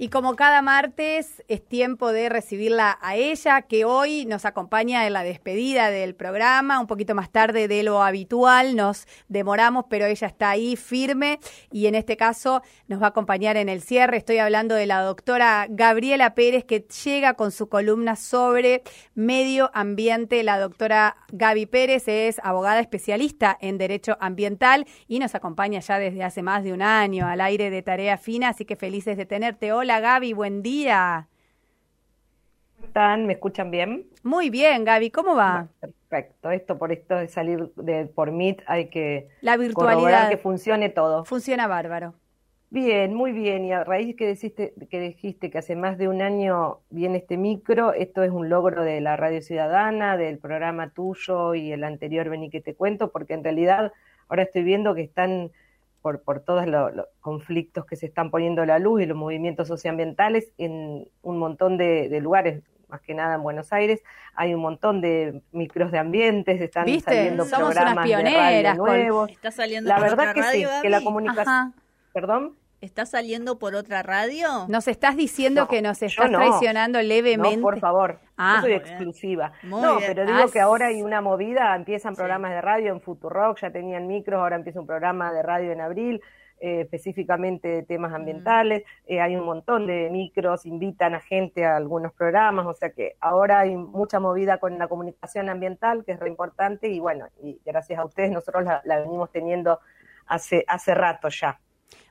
Y como cada martes es tiempo de recibirla a ella, que hoy nos acompaña en la despedida del programa, un poquito más tarde de lo habitual, nos demoramos, pero ella está ahí firme y en este caso nos va a acompañar en el cierre. Estoy hablando de la doctora Gabriela Pérez, que llega con su columna sobre medio ambiente. La doctora Gaby Pérez es abogada especialista en derecho ambiental y nos acompaña ya desde hace más de un año al aire de Tarea Fina, así que felices de tenerte. Hola Gaby, buen día. ¿Cómo están? ¿Me escuchan bien? Muy bien, Gaby, ¿cómo va? Perfecto, esto por esto de salir de, por Meet hay que la virtualidad que funcione todo. Funciona bárbaro. Bien, muy bien. Y a raíz que dijiste, que dijiste que hace más de un año viene este micro, esto es un logro de la Radio Ciudadana, del programa tuyo y el anterior Vení que te cuento, porque en realidad ahora estoy viendo que están por, por todos los, conflictos que se están poniendo a la luz y los movimientos socioambientales en un montón de, lugares, más que nada en Buenos Aires, hay un montón de micros de ambientes, están saliendo programas de radio nuevos. Está saliendo la verdad que sí, que la comunicación... ¿Perdón? ¿Estás saliendo por otra radio? ¿Nos estás diciendo que nos estás traicionando levemente? No, por favor. Ah, soy exclusiva. no, pero digo ah, que ahora hay una movida, empiezan programas de radio en Futurock, ya tenían micros, ahora empieza un programa de radio en abril, eh, específicamente de temas ambientales. Eh, hay un montón de micros, invitan a gente a algunos programas, o sea que ahora hay mucha movida con la comunicación ambiental, que es re importante, y bueno, y gracias a ustedes nosotros la, la venimos teniendo hace, hace rato ya.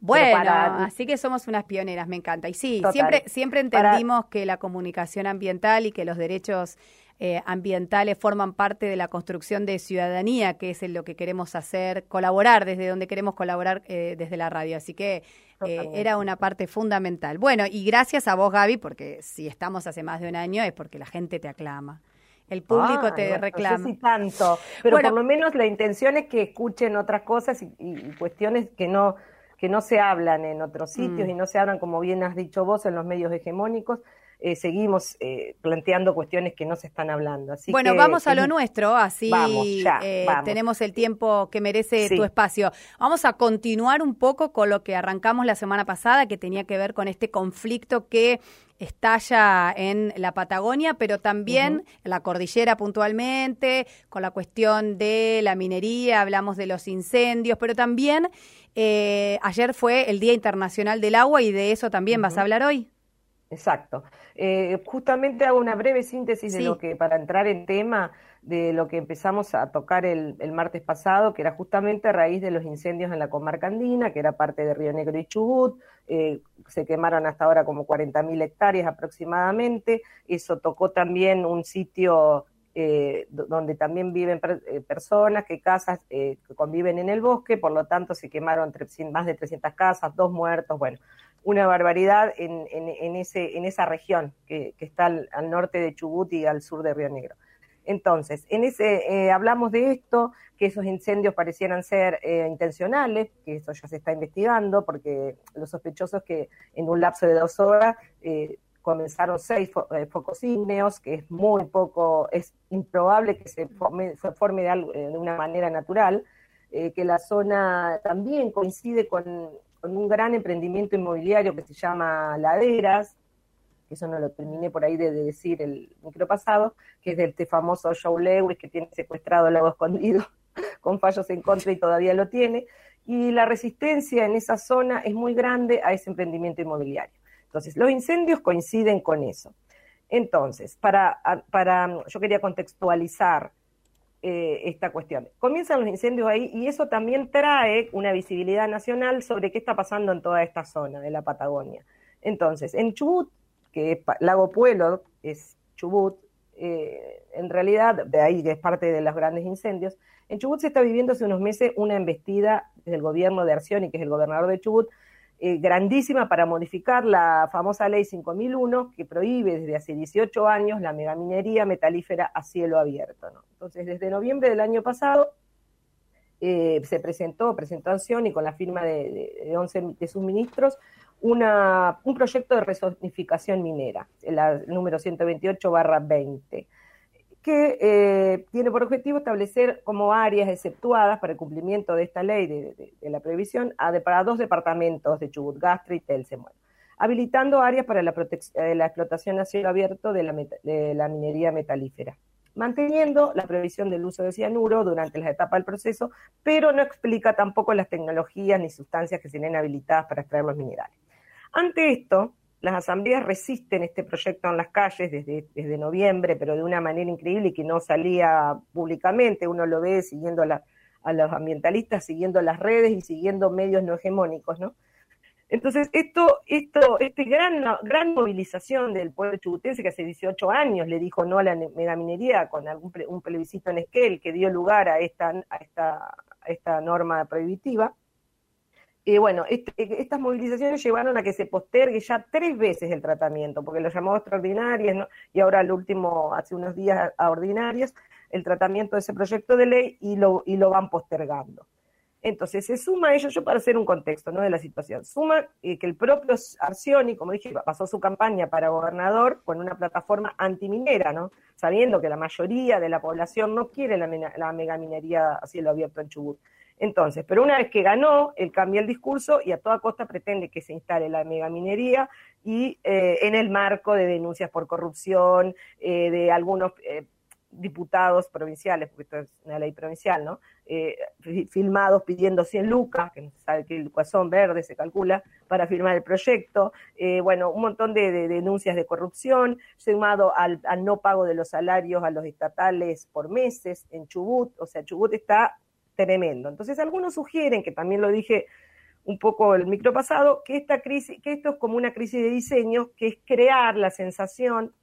Bueno, así que somos unas pioneras, me encanta. Y sí, siempre, siempre entendimos que la comunicación ambiental y que los derechos eh, ambientales forman parte de la construcción de ciudadanía, que es lo que queremos hacer, colaborar desde donde queremos colaborar eh, desde la radio. Así que eh, era una parte fundamental. Bueno, y gracias a vos, Gaby, porque si estamos hace más de un año es porque la gente te aclama. El público te reclama. No sé si tanto, pero por lo menos la intención es que escuchen otras cosas y cuestiones que no que no se hablan en otros sitios mm. y no se hablan, como bien has dicho vos, en los medios hegemónicos. Eh, seguimos eh, planteando cuestiones que no se están hablando. Así bueno, vamos a lo nuestro, así eh, tenemos el tiempo que merece tu espacio. Vamos a continuar un poco con lo que arrancamos la semana pasada, que tenía que ver con este conflicto que estalla en la Patagonia, pero también en la cordillera puntualmente, con la cuestión de la minería, hablamos de los incendios, pero también eh, ayer fue el Día Internacional del Agua y de eso también vas a hablar hoy. Exacto. Eh, justamente hago una breve síntesis de lo que, para entrar en tema, de lo que empezamos a tocar el, martes pasado, que era justamente a raíz de los incendios en la comarca andina, que era parte de Río Negro y Chubut. Eh, se quemaron hasta ahora como 40.000 hectáreas aproximadamente. Eso tocó también un sitio eh, donde también viven eh, personas, que casas eh, que conviven en el bosque, por lo tanto se quemaron más de 300 casas, dos muertos, bueno, una barbaridad en, en, ese, en esa región que, está al, norte de Chubut y al sur de Río Negro. Entonces, en ese hablamos de esto, que esos incendios parecieran ser intencionales, que eso ya se está investigando, porque los sospechosos que en un lapso de dos horas comenzaron seis eh, focos ígneos, que es muy poco, es improbable que se forme, forme de, eh, de, una manera natural, eh, que la zona también coincide con, un gran emprendimiento inmobiliario que se llama Laderas, que eso no lo terminé por ahí de, decir el micro pasado, que es de este famoso Joe Lewis que tiene secuestrado el lago escondido con fallos en contra y todavía lo tiene, y la resistencia en esa zona es muy grande a ese emprendimiento inmobiliario. Entonces, los incendios coinciden con eso. Entonces, para, para yo quería contextualizar eh, esta cuestión. Comienzan los incendios ahí y eso también trae una visibilidad nacional sobre qué está pasando en toda esta zona de la Patagonia. Entonces, en Chubut, que es Lago Pueblo, es Chubut, eh, en realidad, de ahí es parte de los grandes incendios, en Chubut se está viviendo hace unos meses una embestida del gobierno de Arcioni, que es el gobernador de Chubut, eh, grandísima para modificar la famosa ley 5001 que prohíbe desde hace 18 años la megaminería metalífera a cielo abierto. Entonces, desde noviembre del año pasado eh, se presentó, presentación y con la firma de, de, 11 de sus ministros, una, un proyecto de resonificación minera, el número 128 barra 20 que eh, tiene por objetivo establecer como áreas exceptuadas para el cumplimiento de esta ley de, la prohibición a, para dos departamentos de Chubut, Gastre y Telce. habilitando áreas para la, eh, la explotación a cielo abierto de la, de la minería metalífera manteniendo la previsión del uso de cianuro durante las etapas del proceso, pero no explica tampoco las tecnologías ni sustancias que sean habilitadas para extraer los minerales. Ante esto, las asambleas resisten este proyecto en las calles desde noviembre, pero de una manera increíble y que no salía públicamente. Uno lo ve siguiendo a los ambientalistas, siguiendo las redes y siguiendo medios no hegemónicos, ¿no? Entonces, esto, esto, este gran, gran movilización del pueblo chubutense que hace 18 años le dijo no a la megaminería con algún un plebiscito en Esquel que dio lugar a esta, esta, esta norma prohibitiva, y bueno, este, estas movilizaciones llevaron a que se postergue ya tres veces el tratamiento, porque lo llamó extraordinarias, ¿no? y ahora el último, hace unos días a ordinarias, el tratamiento de ese proyecto de ley y lo, y lo van postergando. Entonces, se suma ello, yo para hacer un contexto ¿no? de la situación, suma eh, que el propio Arcioni, como dije, pasó su campaña para gobernador con una plataforma antiminera, ¿no? sabiendo que la mayoría de la población no quiere la, la megaminería a cielo abierto en Chubut. Entonces, pero una vez que ganó, él cambia el discurso y a toda costa pretende que se instale la megaminería y eh, en el marco de denuncias por corrupción, eh, de algunos diputados provinciales, porque esto es una ley provincial, ¿no? filmados pidiendo 100 lucas, que no se sabe qué lucas son, verde se calcula, para firmar el proyecto. bueno, un montón de, denuncias de corrupción, sumado al, al no pago de los salarios a los estatales por meses en Chubut. O sea, Chubut está tremendo. Entonces, algunos sugieren, que también lo dije un poco el micro pasado, que esta crisis, que esto es como una crisis de diseño, que es crear la sensación,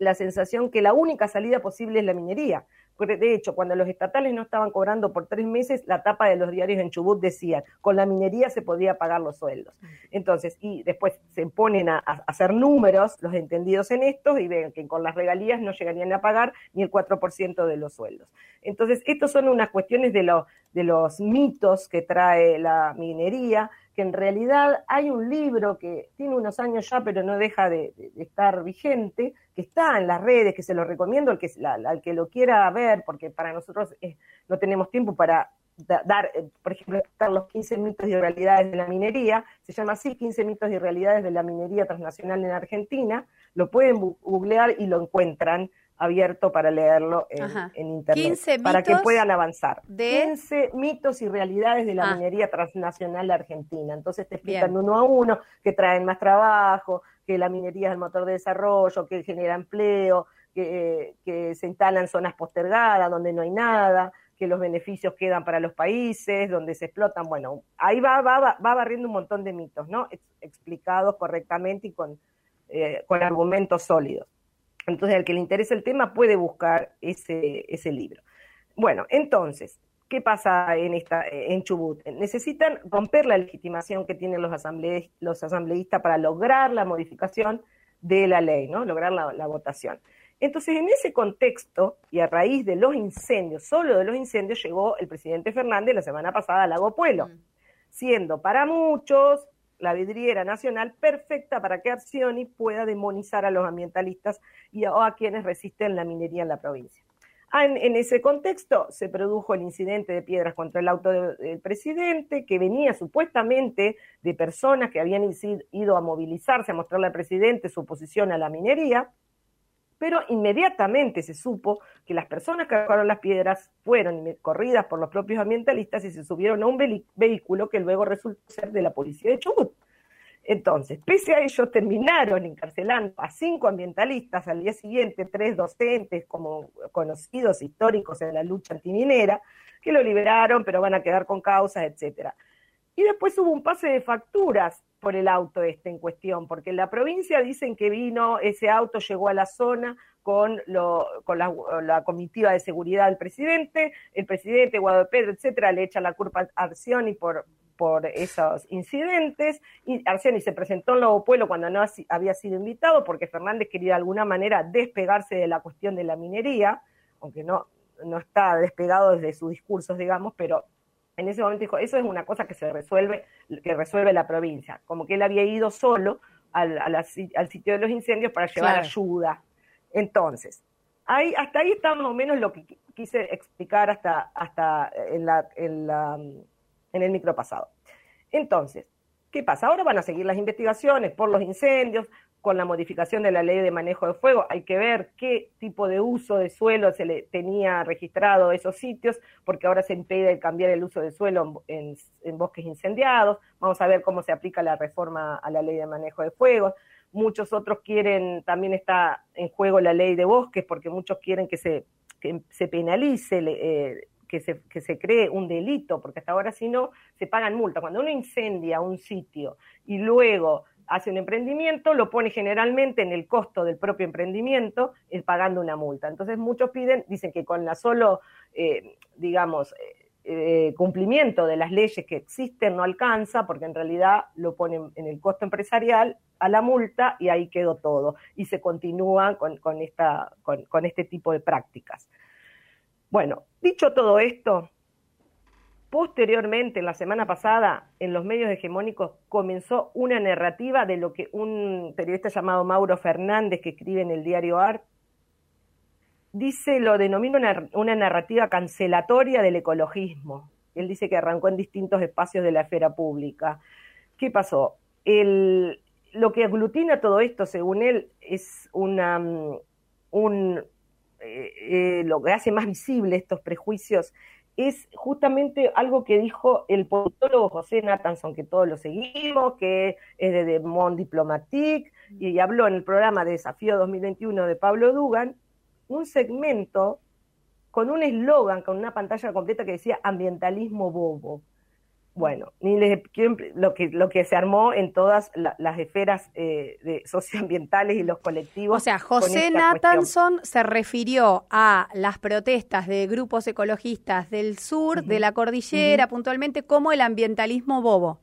la sensación que la única salida posible es la minería. De hecho, cuando los estatales no estaban cobrando por tres meses, la tapa de los diarios en Chubut decía, con la minería se podía pagar los sueldos. Entonces, y después se ponen a, hacer números, los entendidos en estos, y ven que con las regalías no llegarían a pagar ni el 4% de los sueldos. Entonces, estos son unas cuestiones de, de los mitos que trae la minería, en realidad hay un libro que tiene unos años ya, pero no deja de, estar vigente, que está en las redes, que se lo recomiendo al que, al que lo quiera ver, porque para nosotros eh, no tenemos tiempo para dar, eh, por ejemplo, los 15 mitos y realidades de la minería, se llama así, 15 mitos y realidades de la minería transnacional en Argentina, lo pueden googlear y lo encuentran abierto para leerlo en, internet, para que puedan avanzar. De... 15 mitos y realidades de la ah. minería transnacional argentina. Entonces te explican uno a uno que traen más trabajo, que la minería es el motor de desarrollo, que genera empleo, que, que se instalan zonas postergadas donde no hay nada, que los beneficios quedan para los países, donde se explotan. Bueno, ahí va, va, va, barriendo un montón de mitos, ¿no? explicados correctamente y con, eh, con argumentos sólidos. Entonces, al que le interese el tema puede buscar ese, ese libro. Bueno, entonces, ¿qué pasa en, esta, en Chubut? Necesitan romper la legitimación que tienen los, los asambleístas para lograr la modificación de la ley, ¿no? Lograr la, votación. Entonces, en ese contexto, y a raíz de los incendios, solo de los incendios, llegó el presidente Fernández la semana pasada a Lago Pueblo, mm. siendo para muchos la vidriera nacional perfecta para que Arcioni pueda demonizar a los ambientalistas y a, quienes resisten la minería en la provincia. Ah, en, ese contexto se produjo el incidente de piedras contra el auto del presidente, que venía supuestamente de personas que habían ido a movilizarse, a mostrarle al presidente su oposición a la minería, pero inmediatamente se supo que las personas que arrojaron las piedras fueron corridas por los propios ambientalistas y se subieron a un vehículo que luego resultó ser de la policía de Chubut. Entonces, pese a ello, terminaron encarcelando a cinco ambientalistas, al día siguiente tres docentes como conocidos históricos en la lucha antiminera, que lo liberaron, pero van a quedar con causas, etcétera. Y después hubo un pase de facturas por el auto este en cuestión, porque en la provincia dicen que vino, ese auto llegó a la zona con, lo, con la, comitiva de seguridad del presidente, el presidente Guadalupe Pedro, etcétera, le echa la culpa a Arcioni por, por esos incidentes, y Arcioni se presentó en Lobo Pueblo cuando no había sido invitado, porque Fernández quería de alguna manera despegarse de la cuestión de la minería, aunque no, no está despegado desde sus discursos, digamos, pero en ese momento dijo, eso es una cosa que se resuelve, que resuelve la provincia, como que él había ido solo al, al, sitio de los incendios para llevar ayuda. Entonces, ahí, hasta ahí está más o menos lo que quise explicar hasta, hasta en, la, en, la, en el micro pasado. Entonces, ¿Qué pasa? Ahora van a seguir las investigaciones por los incendios, con la modificación de la ley de manejo de fuego, hay que ver qué tipo de uso de suelo se le tenía registrado a esos sitios, porque ahora se impide cambiar el uso de suelo en, bosques incendiados. Vamos a ver cómo se aplica la reforma a la ley de manejo de fuego. Muchos otros quieren, también está en juego la ley de bosques, porque muchos quieren que se, se penalice. Eh, que se, que se cree un delito, porque hasta ahora si no, se pagan multas. Cuando uno incendia un sitio y luego hace un emprendimiento, lo pone generalmente en el costo del propio emprendimiento, el pagando una multa. Entonces muchos piden, dicen que con la solo, eh, digamos, eh, eh, cumplimiento de las leyes que existen no alcanza, porque en realidad lo ponen en el costo empresarial a la multa y ahí quedó todo. Y se continúa con, con, esta, con este tipo de prácticas. Bueno, dicho todo esto, Posteriormente, en la semana pasada, en los medios hegemónicos comenzó una narrativa de lo que un periodista llamado Mauro Fernández, que escribe en el diario Art, dice, lo denomina una, narrativa cancelatoria del ecologismo. Él dice que arrancó en distintos espacios de la esfera pública. ¿Qué pasó? lo que aglutina todo esto, según él, es una, mm, un, eh, eh, lo que hace más visible estos prejuicios es justamente algo que dijo el politólogo José Nathanson, que todos lo seguimos, que es de Monde Diplomatique, y habló en el programa de Desafío 2021 de Pablo Dugan, un segmento con un eslogan, con una pantalla completa que decía ambientalismo bobo. Bueno, ni les lo que lo que se armó en todas las esferas eh, de socioambientales y los colectivos. O sea, José Nathanson se refirió a las protestas de grupos ecologistas del sur, de la cordillera, puntualmente, como el ambientalismo bobo.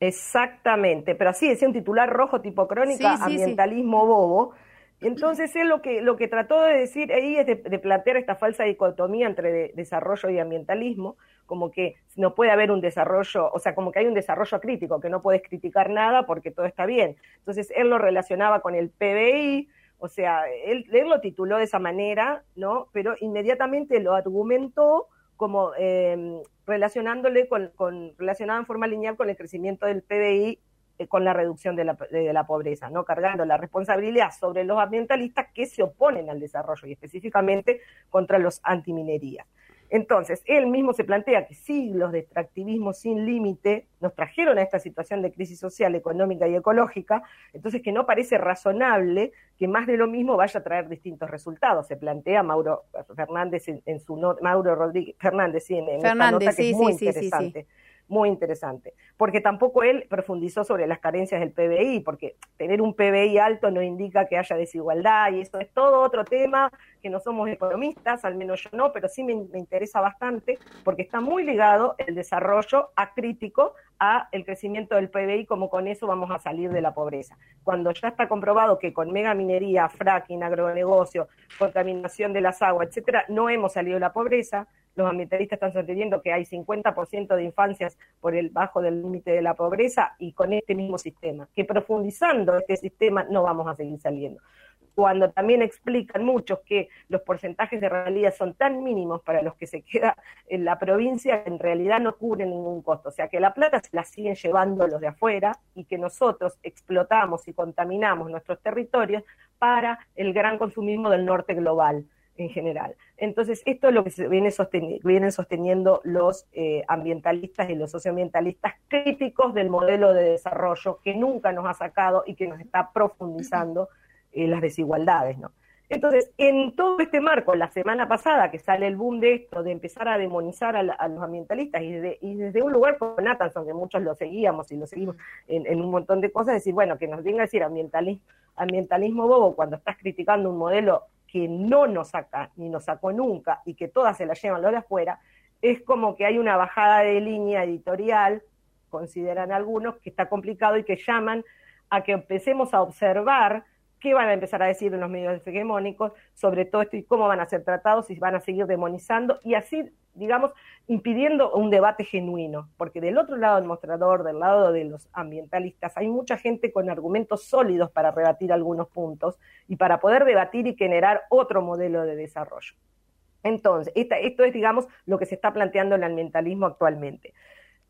Exactamente, pero así decía un titular rojo tipo crónica, ambientalismo bobo. Entonces él lo que, lo que trató de decir ahí es de, plantear esta falsa dicotomía entre desarrollo y ambientalismo, como que no puede haber un desarrollo, o sea, como que hay un desarrollo crítico, que no puedes criticar nada porque todo está bien. Entonces él lo relacionaba con el PBI, o sea, él, lo tituló de esa manera, ¿no? Pero inmediatamente lo argumentó como eh, relacionándole con, relacionado en forma lineal con el crecimiento del PBI eh, con la reducción de la, de la, pobreza, ¿no? Cargando la responsabilidad sobre los ambientalistas que se oponen al desarrollo y específicamente contra los antiminerías. Entonces, él mismo se plantea que siglos de extractivismo sin límite nos trajeron a esta situación de crisis social, económica y ecológica, entonces que no parece razonable que más de lo mismo vaya a traer distintos resultados. Se plantea Mauro Fernández en, su nota, Mauro Rodríguez Fernández, sí, en, esta nota que es muy interesante muy interesante, porque tampoco él profundizó sobre las carencias del PBI, porque tener un PBI alto no indica que haya desigualdad y eso es todo otro tema que no somos economistas, al menos yo no, pero sí me, interesa bastante porque está muy ligado el desarrollo acrítico a el crecimiento del PBI, como con eso vamos a salir de la pobreza. Cuando ya está comprobado que con megaminería, fracking, agronegocio, contaminación de las aguas, etcétera, no hemos salido de la pobreza, los ambientalistas están sosteniendo que hay 50% de infancias por el bajo del límite de la pobreza y con este mismo sistema, que profundizando este sistema no vamos a seguir saliendo. Cuando también explican muchos que los porcentajes de realidad son tan mínimos para los que se queda en la provincia en realidad no cubren ningún costo. O sea que la plata se la siguen llevando los de afuera y que nosotros explotamos y contaminamos nuestros territorios para el gran consumismo del norte global en general. Entonces, esto es lo que se viene vienen sosteniendo los eh, ambientalistas y los socioambientalistas críticos del modelo de desarrollo que nunca nos ha sacado y que nos está profundizando eh, las desigualdades, ¿no? Entonces, en todo este marco, la semana pasada que sale el boom de esto, de empezar a demonizar a, los ambientalistas y, desde un lugar como Nathanson, que muchos lo seguíamos y lo seguimos en, un montón de cosas, decir, bueno, que nos venga a decir ambientalismo bobo cuando estás criticando un modelo que no nos saca ni nos sacó nunca y que todas se la llevan lo de afuera, es como que hay una bajada de línea editorial, consideran algunos, que está complicado y que llaman a que empecemos a observar qué van a empezar a decir en los medios hegemónicos sobre todo esto y cómo van a ser tratados y van a seguir demonizando y así digamos, impidiendo un debate genuino, porque del otro lado del mostrador, del lado de los ambientalistas, hay mucha gente con argumentos sólidos para rebatir algunos puntos y para poder debatir y generar otro modelo de desarrollo. Entonces, esto es, digamos, lo que se está planteando el ambientalismo actualmente.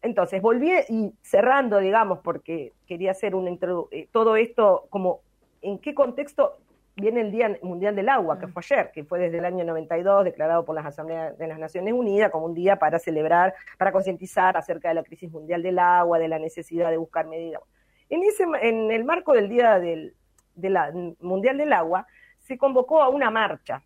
Entonces, volví y cerrando, digamos, porque quería hacer un eh, todo esto como en qué contexto viene el Día Mundial del Agua, que mm. fue ayer, que fue desde el año 92 declarado por las Asambleas de las Naciones Unidas como un día para celebrar, para concientizar acerca de la crisis mundial del agua, de la necesidad de buscar medidas. En, ese, en el marco del Día del, Mundial del Agua, se convocó a una marcha,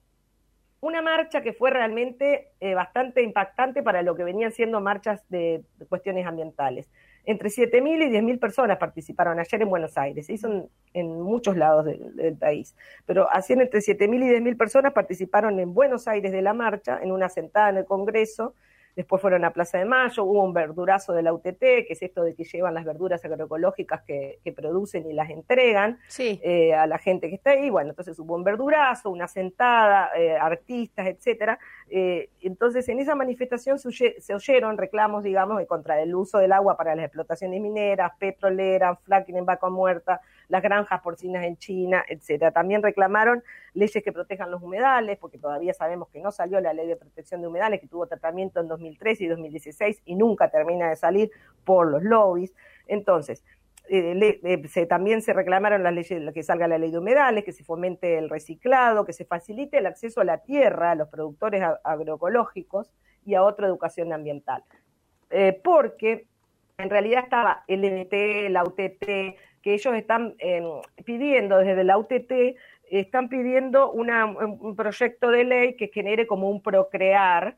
una marcha que fue realmente eh, bastante impactante para lo que venían siendo marchas de cuestiones ambientales entre 7.000 y 10.000 personas participaron ayer en Buenos Aires, se hizo en, muchos lados del, país, pero hacían entre 7.000 y 10.000 personas participaron en Buenos Aires de la marcha, en una sentada en el Congreso, Después fueron a Plaza de Mayo, hubo un verdurazo de la UTT, que es esto de que llevan las verduras agroecológicas que, producen y las entregan eh, a la gente que está ahí. Bueno, entonces hubo un verdurazo, una sentada, eh, artistas, etcétera. Eh, entonces, en esa manifestación se, oyeron reclamos, digamos, contra el uso del agua para las explotaciones mineras, petroleras, fracking en vaca muerta, las granjas porcinas en China, etcétera. También reclamaron leyes que protejan los humedales, porque todavía sabemos que no salió la ley de protección de humedales, que tuvo tratamiento en 2013 y 2016 y nunca termina de salir por los lobbies. Entonces, eh, eh, también se reclamaron las leyes, que salga la ley de humedales, que se fomente el reciclado, que se facilite el acceso a la tierra a los productores agroecológicos y a otra educación ambiental. Eh, porque en realidad estaba el MT, la UTT, que ellos están em, pidiendo desde la UTT, están pidiendo un proyecto de ley que genere como un procrear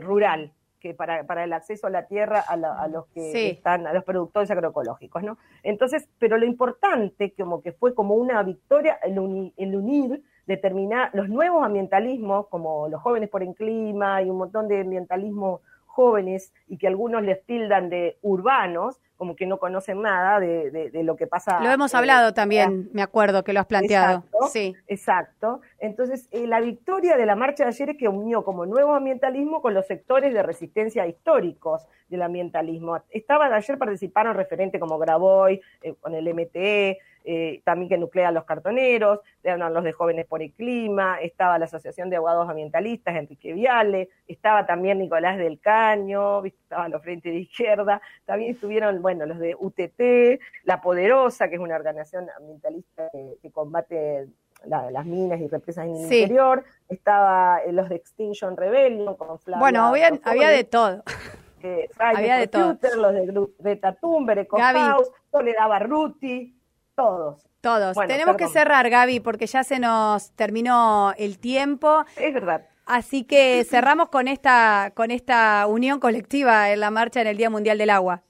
rural, que para, para, el acceso a la tierra a, los que están, a los productores agroecológicos, ¿no? Entonces, pero lo importante, como que fue como una victoria el, el unir determinar los nuevos ambientalismos, como los jóvenes por el clima y un montón de ambientalismo jóvenes y que algunos les tildan de urbanos, como que no conocen nada de, lo que pasa. Lo hemos hablado también, me acuerdo que lo has planteado. Exacto, sí. Exacto. Entonces, eh, la victoria de la marcha de ayer es que unió como nuevo ambientalismo con los sectores de resistencia históricos del ambientalismo. Estaban ayer participaron referentes como Graboy, eh, con el MTE, eh, también que nuclea los cartoneros, eran los de Jóvenes por el Clima, estaba la Asociación de Abogados Ambientalistas, Enrique Viale, estaba también Nicolás del Caño, estaban los Frentes de Izquierda, también estuvieron, bueno, los de UTT, La Poderosa, que es una organización ambientalista que, combate las minas y represas en el interior, estaba eh, los de Extinction Rebellion con Flavia Bueno, había, de todo. había de todo. Los de Greta Thunberg, Soledad Barruti, todos. Todos. Tenemos que cerrar, Gaby, porque ya se nos terminó el tiempo. Es verdad. Así que cerramos con esta, con esta unión colectiva en la marcha en el Día Mundial del Agua.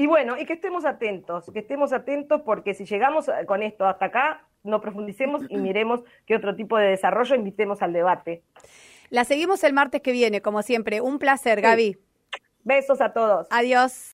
Y bueno, y que estemos atentos, que estemos atentos porque si llegamos con esto hasta acá, no profundicemos y miremos qué otro tipo de desarrollo invitemos al debate. La seguimos el martes que viene, como siempre. Un placer, Gaby. Besos a todos. Adiós.